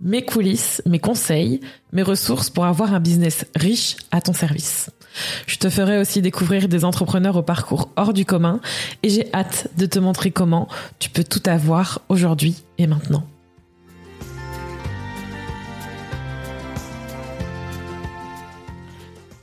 mes coulisses, mes conseils, mes ressources pour avoir un business riche à ton service. Je te ferai aussi découvrir des entrepreneurs au parcours hors du commun et j'ai hâte de te montrer comment tu peux tout avoir aujourd'hui et maintenant.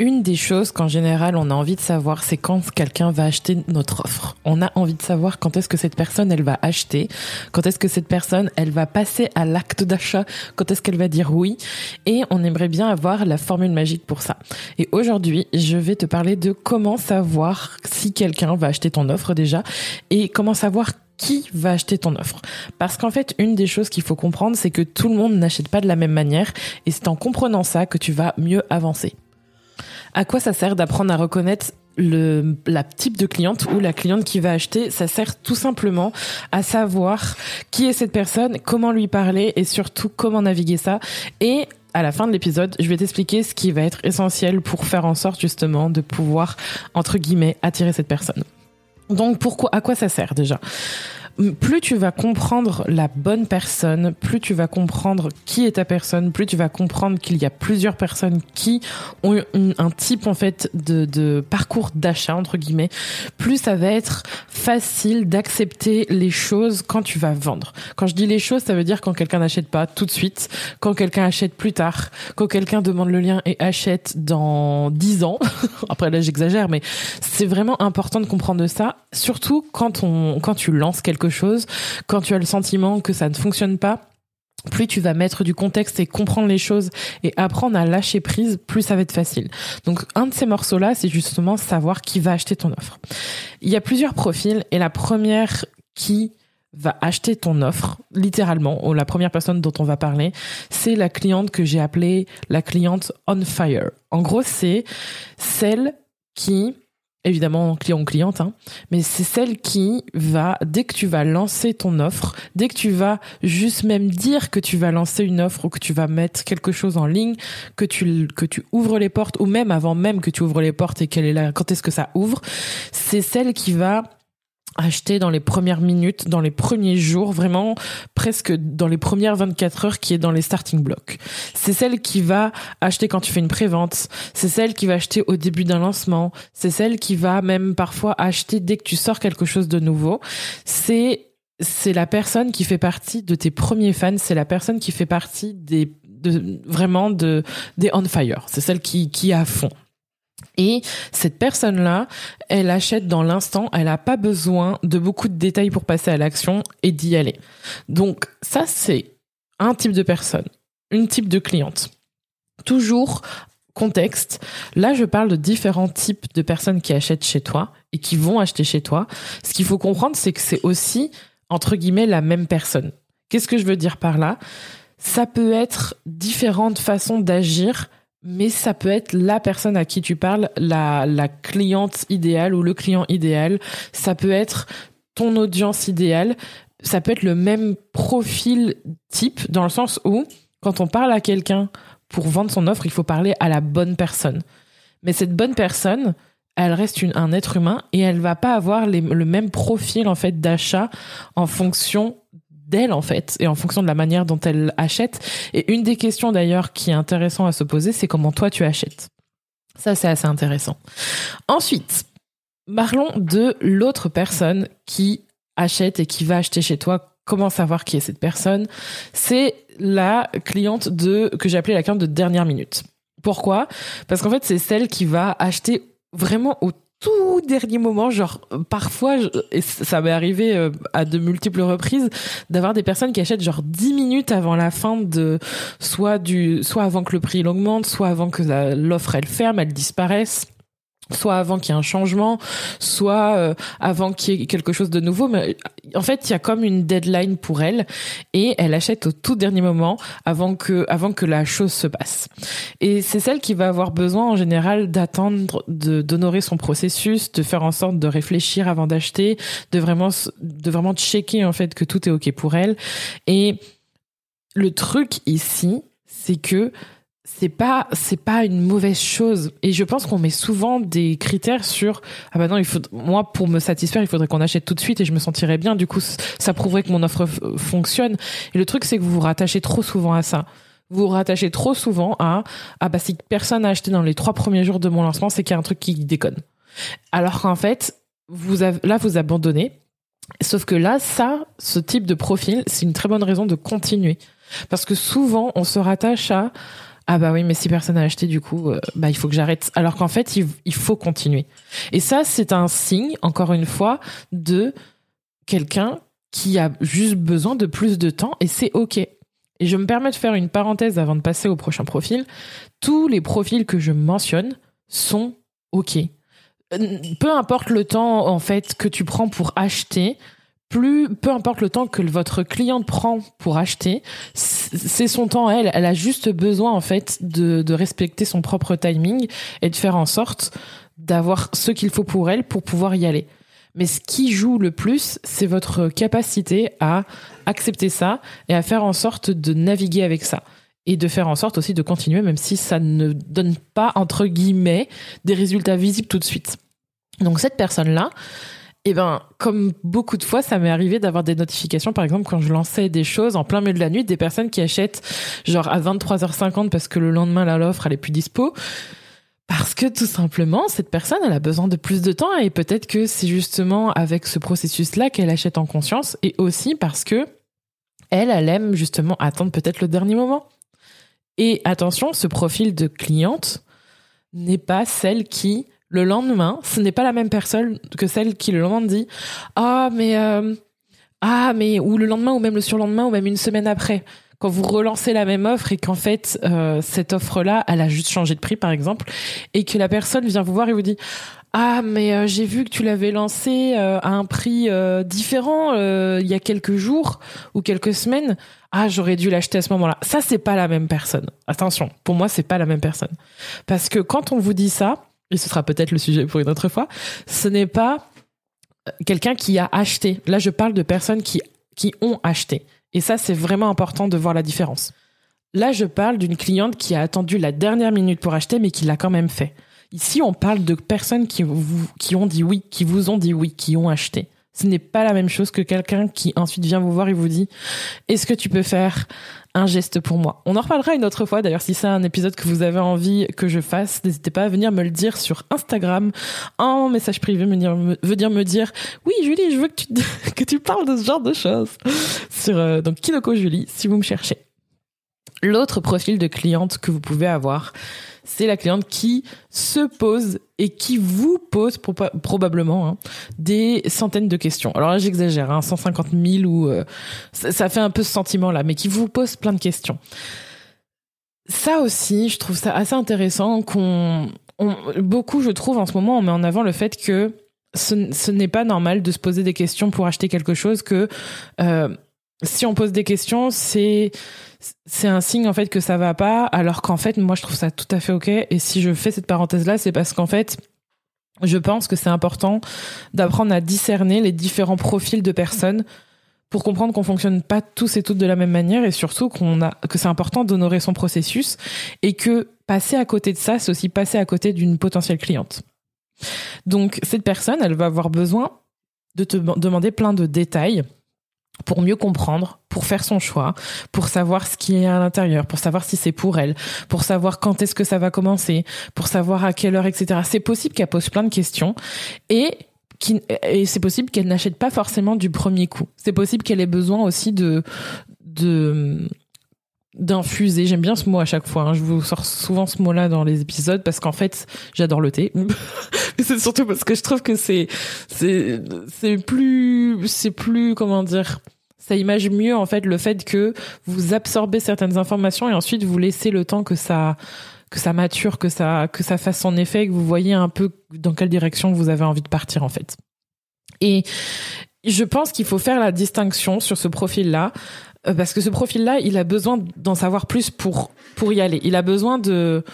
Une des choses qu'en général on a envie de savoir, c'est quand quelqu'un va acheter notre offre. On a envie de savoir quand est-ce que cette personne elle va acheter, quand est-ce que cette personne elle va passer à l'acte d'achat, quand est-ce qu'elle va dire oui, et on aimerait bien avoir la formule magique pour ça. Et aujourd'hui, je vais te parler de comment savoir si quelqu'un va acheter ton offre déjà et comment savoir qui va acheter ton offre. Parce qu'en fait, une des choses qu'il faut comprendre, c'est que tout le monde n'achète pas de la même manière et c'est en comprenant ça que tu vas mieux avancer. À quoi ça sert d'apprendre à reconnaître le la type de cliente ou la cliente qui va acheter, ça sert tout simplement à savoir qui est cette personne, comment lui parler et surtout comment naviguer ça. Et à la fin de l'épisode, je vais t'expliquer ce qui va être essentiel pour faire en sorte justement de pouvoir entre guillemets attirer cette personne. Donc pourquoi à quoi ça sert déjà? Plus tu vas comprendre la bonne personne, plus tu vas comprendre qui est ta personne, plus tu vas comprendre qu'il y a plusieurs personnes qui ont un type en fait de, parcours d'achat entre guillemets, plus ça va être facile d'accepter les choses quand tu vas vendre. Quand je dis les choses, ça veut dire quand quelqu'un n'achète pas tout de suite, quand quelqu'un achète plus tard, quand quelqu'un demande le lien et achète dans 10 ans. Après là j'exagère, mais c'est vraiment important de comprendre ça, surtout quand on quand tu lances quelque chose, quand tu as le sentiment que ça ne fonctionne pas, plus tu vas mettre du contexte et comprendre les choses et apprendre à lâcher prise, plus ça va être facile. Donc un de ces morceaux-là, c'est justement savoir qui va acheter ton offre. Il y a plusieurs profils et la première qui va acheter ton offre, littéralement, ou la première personne dont on va parler, c'est la cliente que j'ai appelée la cliente on fire. En gros, c'est celle qui évidemment client ou cliente, hein, mais c'est celle qui va, dès que tu vas lancer ton offre, dès que tu vas juste même dire que tu vas lancer une offre ou que tu vas mettre quelque chose en ligne, que tu, que tu ouvres les portes, ou même avant même que tu ouvres les portes et qu'elle est là, quand est-ce que ça ouvre, c'est celle qui va acheter dans les premières minutes, dans les premiers jours, vraiment presque dans les premières 24 heures qui est dans les starting blocks. C'est celle qui va acheter quand tu fais une prévente, c'est celle qui va acheter au début d'un lancement, c'est celle qui va même parfois acheter dès que tu sors quelque chose de nouveau. C'est c'est la personne qui fait partie de tes premiers fans, c'est la personne qui fait partie des de vraiment de des on fire, c'est celle qui qui à fond. Et cette personne-là, elle achète dans l'instant, elle n'a pas besoin de beaucoup de détails pour passer à l'action et d'y aller. Donc ça, c'est un type de personne, une type de cliente. Toujours contexte. Là, je parle de différents types de personnes qui achètent chez toi et qui vont acheter chez toi. Ce qu'il faut comprendre, c'est que c'est aussi, entre guillemets, la même personne. Qu'est-ce que je veux dire par là? Ça peut être différentes façons d'agir mais ça peut être la personne à qui tu parles, la, la cliente idéale ou le client idéal. Ça peut être ton audience idéale. Ça peut être le même profil type dans le sens où quand on parle à quelqu'un pour vendre son offre, il faut parler à la bonne personne. Mais cette bonne personne, elle reste un être humain et elle va pas avoir le même profil en fait d'achat en fonction d'elle en fait et en fonction de la manière dont elle achète. Et une des questions d'ailleurs qui est intéressant à se poser, c'est comment toi tu achètes. Ça c'est assez intéressant. Ensuite, parlons de l'autre personne qui achète et qui va acheter chez toi. Comment savoir qui est cette personne? C'est la cliente de que j'ai appelée la cliente de dernière minute. Pourquoi? Parce qu'en fait, c'est celle qui va acheter vraiment au tout dernier moment, genre parfois, et ça m'est arrivé euh, à de multiples reprises, d'avoir des personnes qui achètent genre 10 minutes avant la fin de soit du soit avant que le prix augmente, soit avant que l'offre elle ferme, elle disparaisse soit avant qu'il y ait un changement, soit euh, avant qu'il y ait quelque chose de nouveau. Mais en fait, il y a comme une deadline pour elle et elle achète au tout dernier moment avant que avant que la chose se passe. Et c'est celle qui va avoir besoin en général d'attendre, d'honorer son processus, de faire en sorte de réfléchir avant d'acheter, de vraiment de vraiment checker en fait que tout est ok pour elle. Et le truc ici, c'est que c'est pas c'est pas une mauvaise chose. Et je pense qu'on met souvent des critères sur ah bah non il faut moi pour me satisfaire il faudrait qu'on achète tout de suite et je me sentirais bien. Du coup ça prouverait que mon offre fonctionne. Et le truc c'est que vous vous rattachez trop souvent à ça. Vous vous rattachez trop souvent à ah bah si personne n'a acheté dans les trois premiers jours de mon lancement c'est qu'il y a un truc qui déconne. Alors qu'en fait vous avez, là vous abandonnez. Sauf que là ça ce type de profil c'est une très bonne raison de continuer. Parce que souvent on se rattache à ah bah oui, mais si personne n'a acheté, du coup, euh, bah il faut que j'arrête. Alors qu'en fait, il, faut continuer. Et ça, c'est un signe, encore une fois, de quelqu'un qui a juste besoin de plus de temps et c'est ok. Et je me permets de faire une parenthèse avant de passer au prochain profil. Tous les profils que je mentionne sont ok. Euh, peu importe le temps en fait que tu prends pour acheter, plus peu importe le temps que votre cliente prend pour acheter, c'est son temps elle. Elle a juste besoin en fait de, de respecter son propre timing et de faire en sorte d'avoir ce qu'il faut pour elle pour pouvoir y aller. Mais ce qui joue le plus, c'est votre capacité à accepter ça et à faire en sorte de naviguer avec ça. Et de faire en sorte aussi de continuer, même si ça ne donne pas, entre guillemets, des résultats visibles tout de suite. Donc cette personne-là, eh ben, comme beaucoup de fois, ça m'est arrivé d'avoir des notifications, par exemple, quand je lançais des choses en plein milieu de la nuit, des personnes qui achètent genre à 23h50 parce que le lendemain, là, l'offre, elle est plus dispo. Parce que tout simplement, cette personne, elle a besoin de plus de temps et peut-être que c'est justement avec ce processus-là qu'elle achète en conscience et aussi parce que elle, elle aime justement attendre peut-être le dernier moment. Et attention, ce profil de cliente n'est pas celle qui le lendemain, ce n'est pas la même personne que celle qui le lendemain dit ah mais euh, ah mais ou le lendemain ou même le surlendemain ou même une semaine après quand vous relancez la même offre et qu'en fait euh, cette offre là elle a juste changé de prix par exemple et que la personne vient vous voir et vous dit ah mais euh, j'ai vu que tu l'avais lancé à un prix différent il y a quelques jours ou quelques semaines. Ah j'aurais dû l'acheter à ce moment-là ça c'est pas la même personne. Attention pour moi c'est pas la même personne. Parce que quand on vous dit ça et ce sera peut-être le sujet pour une autre fois, ce n'est pas euh, quelqu'un qui a acheté. Là, je parle de personnes qui, ont acheté. Et ça, c'est vraiment important de voir la différence. Là, je parle d'une cliente qui a attendu la dernière minute pour acheter, mais qui l'a quand même fait. Ici, on parle de personnes qui ont dit oui, qui vous ont dit oui, qui ont acheté. Ce n'est pas la même chose que quelqu'un qui ensuite vient vous voir et vous dit Est-ce que tu peux faire un geste pour moi. On en reparlera une autre fois. D'ailleurs, si c'est un épisode que vous avez envie que je fasse, n'hésitez pas à venir me le dire sur Instagram en message privé, me dire, me, venir me dire, oui, Julie, je veux que tu, que tu parles de ce genre de choses sur, euh, donc, Kinoko Julie, si vous me cherchez. L'autre profil de cliente que vous pouvez avoir, c'est la cliente qui se pose et qui vous pose probablement hein, des centaines de questions. Alors là, j'exagère, hein, 150 000 ou euh, ça, fait un peu ce sentiment-là, mais qui vous pose plein de questions. Ça aussi, je trouve ça assez intéressant qu'on beaucoup, je trouve, en ce moment, on met en avant le fait que ce, n'est pas normal de se poser des questions pour acheter quelque chose que euh, si on pose des questions, c'est c'est un signe en fait que ça va pas, alors qu'en fait moi je trouve ça tout à fait ok. Et si je fais cette parenthèse là, c'est parce qu'en fait je pense que c'est important d'apprendre à discerner les différents profils de personnes pour comprendre qu'on fonctionne pas tous et toutes de la même manière et surtout qu'on a que c'est important d'honorer son processus et que passer à côté de ça, c'est aussi passer à côté d'une potentielle cliente. Donc cette personne, elle va avoir besoin de te demander plein de détails pour mieux comprendre, pour faire son choix, pour savoir ce qui est à l'intérieur, pour savoir si c'est pour elle, pour savoir quand est-ce que ça va commencer, pour savoir à quelle heure, etc. C'est possible qu'elle pose plein de questions et et c'est possible qu'elle n'achète pas forcément du premier coup. C'est possible qu'elle ait besoin aussi de de d'infuser. J'aime bien ce mot à chaque fois. Hein. Je vous sors souvent ce mot-là dans les épisodes parce qu'en fait, j'adore le thé. Mais c'est surtout parce que je trouve que c'est c'est c'est plus c'est plus comment dire ça image mieux en fait le fait que vous absorbez certaines informations et ensuite vous laissez le temps que ça que ça mature, que ça, que ça fasse son effet, que vous voyez un peu dans quelle direction vous avez envie de partir en fait. Et je pense qu'il faut faire la distinction sur ce profil-là parce que ce profil-là, il a besoin d'en savoir plus pour pour y aller. Il a besoin de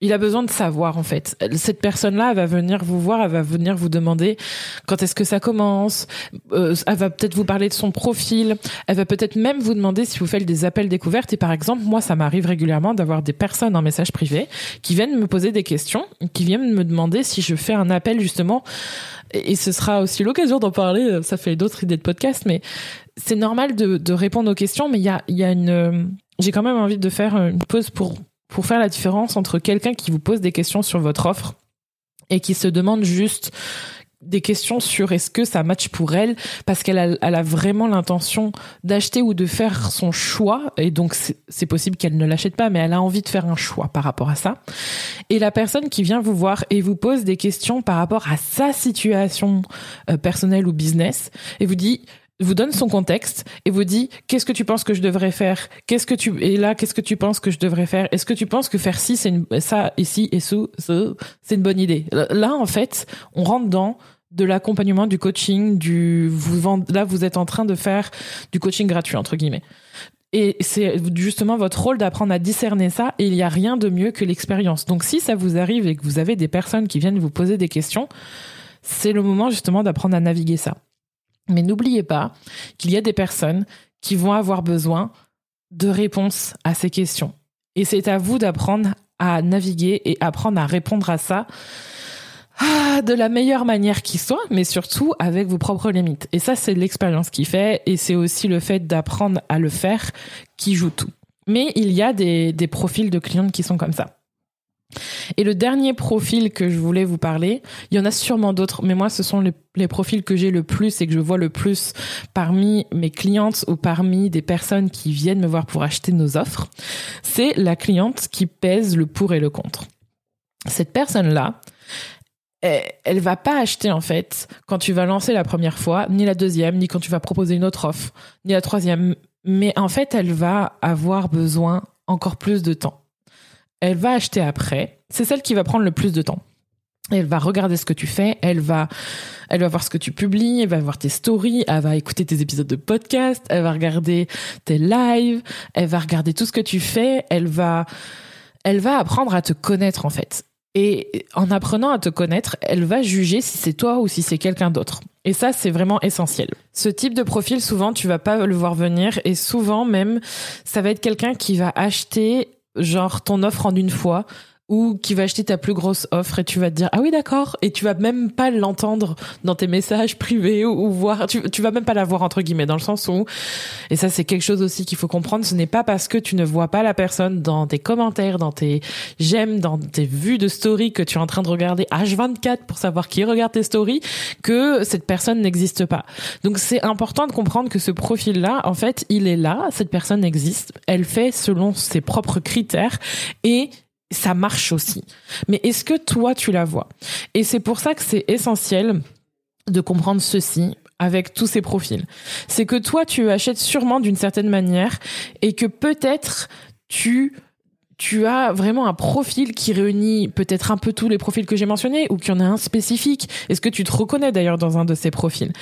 il a besoin de savoir en fait. Cette personne-là, elle va venir vous voir, elle va venir vous demander quand est-ce que ça commence. Euh, elle va peut-être vous parler de son profil. Elle va peut-être même vous demander si vous faites des appels découvertes. Et par exemple, moi, ça m'arrive régulièrement d'avoir des personnes en message privé qui viennent me poser des questions, qui viennent me demander si je fais un appel justement. Et ce sera aussi l'occasion d'en parler. Ça fait d'autres idées de podcast, mais c'est normal de, de, répondre aux questions. Mais il y a, y a une, j'ai quand même envie de faire une pause pour pour faire la différence entre quelqu'un qui vous pose des questions sur votre offre et qui se demande juste des questions sur est-ce que ça match pour elle parce qu'elle a, elle a vraiment l'intention d'acheter ou de faire son choix et donc c'est possible qu'elle ne l'achète pas mais elle a envie de faire un choix par rapport à ça. Et la personne qui vient vous voir et vous pose des questions par rapport à sa situation euh, personnelle ou business et vous dit vous donne son contexte et vous dit qu'est-ce que tu penses que je devrais faire? Qu'est-ce que tu et là qu'est-ce que tu penses que je devrais faire? Est-ce que tu penses que faire ci c'est une, ça ici et ça, c'est une bonne idée? Là en fait on rentre dans de l'accompagnement du coaching du vous là vous êtes en train de faire du coaching gratuit entre guillemets. Et c'est justement votre rôle d'apprendre à discerner ça et il n'y a rien de mieux que l'expérience. Donc si ça vous arrive et que vous avez des personnes qui viennent vous poser des questions c'est le moment justement d'apprendre à naviguer ça mais n'oubliez pas qu'il y a des personnes qui vont avoir besoin de réponses à ces questions. Et c'est à vous d'apprendre à naviguer et apprendre à répondre à ça ah, de la meilleure manière qui soit, mais surtout avec vos propres limites. Et ça, c'est l'expérience qui fait, et c'est aussi le fait d'apprendre à le faire qui joue tout. Mais il y a des, des profils de clientes qui sont comme ça. Et le dernier profil que je voulais vous parler, il y en a sûrement d'autres, mais moi, ce sont les, profils que j'ai le plus et que je vois le plus parmi mes clientes ou parmi des personnes qui viennent me voir pour acheter nos offres. C'est la cliente qui pèse le pour et le contre. Cette personne-là, elle va pas acheter en fait quand tu vas lancer la première fois, ni la deuxième, ni quand tu vas proposer une autre offre, ni la troisième. Mais en fait, elle va avoir besoin encore plus de temps elle va acheter après. C'est celle qui va prendre le plus de temps. Elle va regarder ce que tu fais, elle va, elle va voir ce que tu publies, elle va voir tes stories, elle va écouter tes épisodes de podcast, elle va regarder tes lives, elle va regarder tout ce que tu fais, elle va, elle va apprendre à te connaître en fait. Et en apprenant à te connaître, elle va juger si c'est toi ou si c'est quelqu'un d'autre. Et ça, c'est vraiment essentiel. Ce type de profil, souvent, tu vas pas le voir venir et souvent même, ça va être quelqu'un qui va acheter genre ton offre en une fois ou qui va acheter ta plus grosse offre et tu vas te dire ah oui d'accord. Et tu vas même pas l'entendre dans tes messages privés ou, voir. Tu, tu vas même pas la voir entre guillemets dans le sens où et ça c'est quelque chose aussi qu'il faut comprendre. Ce n'est pas parce que tu ne vois pas la personne dans tes commentaires dans tes j'aime dans tes vues de story que tu es en train de regarder H24 pour savoir qui regarde tes stories que cette personne n'existe pas. Donc c'est important de comprendre que ce profil là en fait il est là. Cette personne existe. Elle fait selon ses propres critères et ça marche aussi. Mais est-ce que toi, tu la vois? Et c'est pour ça que c'est essentiel de comprendre ceci avec tous ces profils. C'est que toi, tu achètes sûrement d'une certaine manière et que peut-être tu tu as vraiment un profil qui réunit peut-être un peu tous les profils que j'ai mentionnés ou qu'il y en a un spécifique. Est-ce que tu te reconnais d'ailleurs dans un de ces profils?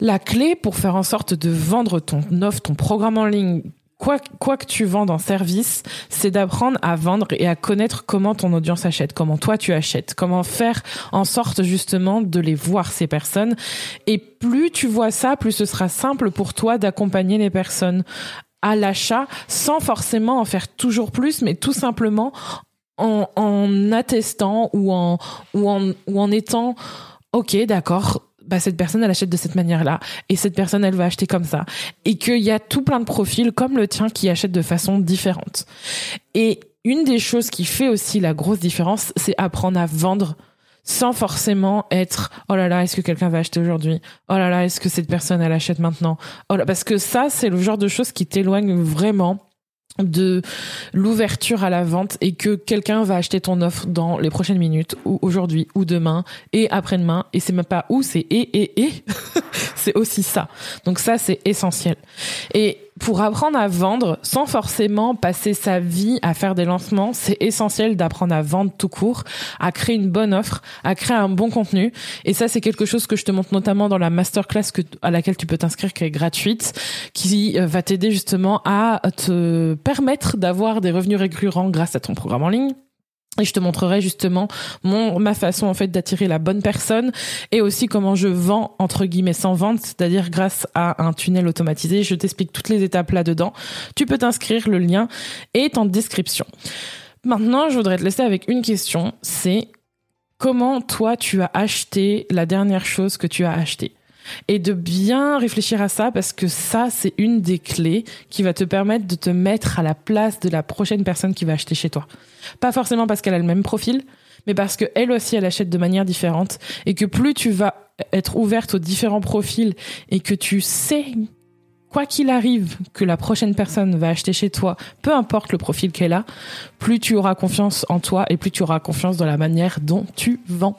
La clé pour faire en sorte de vendre ton offre, ton programme en ligne, quoi, que tu vends en service, c'est d'apprendre à vendre et à connaître comment ton audience achète, comment toi tu achètes, comment faire en sorte justement de les voir ces personnes. Et plus tu vois ça, plus ce sera simple pour toi d'accompagner les personnes à l'achat sans forcément en faire toujours plus, mais tout simplement en, en attestant ou en, ou en, ou en étant Ok, d'accord bah, cette personne, elle achète de cette manière-là, et cette personne, elle va acheter comme ça, et qu'il y a tout plein de profils comme le tien qui achètent de façon différente. Et une des choses qui fait aussi la grosse différence, c'est apprendre à vendre sans forcément être oh là là est-ce que quelqu'un va acheter aujourd'hui? Oh là là est-ce que cette personne elle achète maintenant? Oh là parce que ça c'est le genre de choses qui t'éloignent vraiment de l'ouverture à la vente et que quelqu'un va acheter ton offre dans les prochaines minutes ou aujourd'hui ou demain et après-demain. Et c'est même pas où c'est et et et. C'est aussi ça. Donc ça c'est essentiel. Et pour apprendre à vendre sans forcément passer sa vie à faire des lancements, c'est essentiel d'apprendre à vendre tout court, à créer une bonne offre, à créer un bon contenu. Et ça, c'est quelque chose que je te montre notamment dans la masterclass que, à laquelle tu peux t'inscrire, qui est gratuite, qui euh, va t'aider justement à te permettre d'avoir des revenus récurrents grâce à ton programme en ligne et je te montrerai justement mon ma façon en fait d'attirer la bonne personne et aussi comment je vends entre guillemets sans vente, c'est-à-dire grâce à un tunnel automatisé. Je t'explique toutes les étapes là-dedans. Tu peux t'inscrire, le lien est en description. Maintenant, je voudrais te laisser avec une question, c'est comment toi tu as acheté la dernière chose que tu as acheté et de bien réfléchir à ça parce que ça, c'est une des clés qui va te permettre de te mettre à la place de la prochaine personne qui va acheter chez toi. Pas forcément parce qu'elle a le même profil, mais parce que elle aussi, elle achète de manière différente et que plus tu vas être ouverte aux différents profils et que tu sais quoi qu'il arrive que la prochaine personne va acheter chez toi, peu importe le profil qu'elle a, plus tu auras confiance en toi et plus tu auras confiance dans la manière dont tu vends.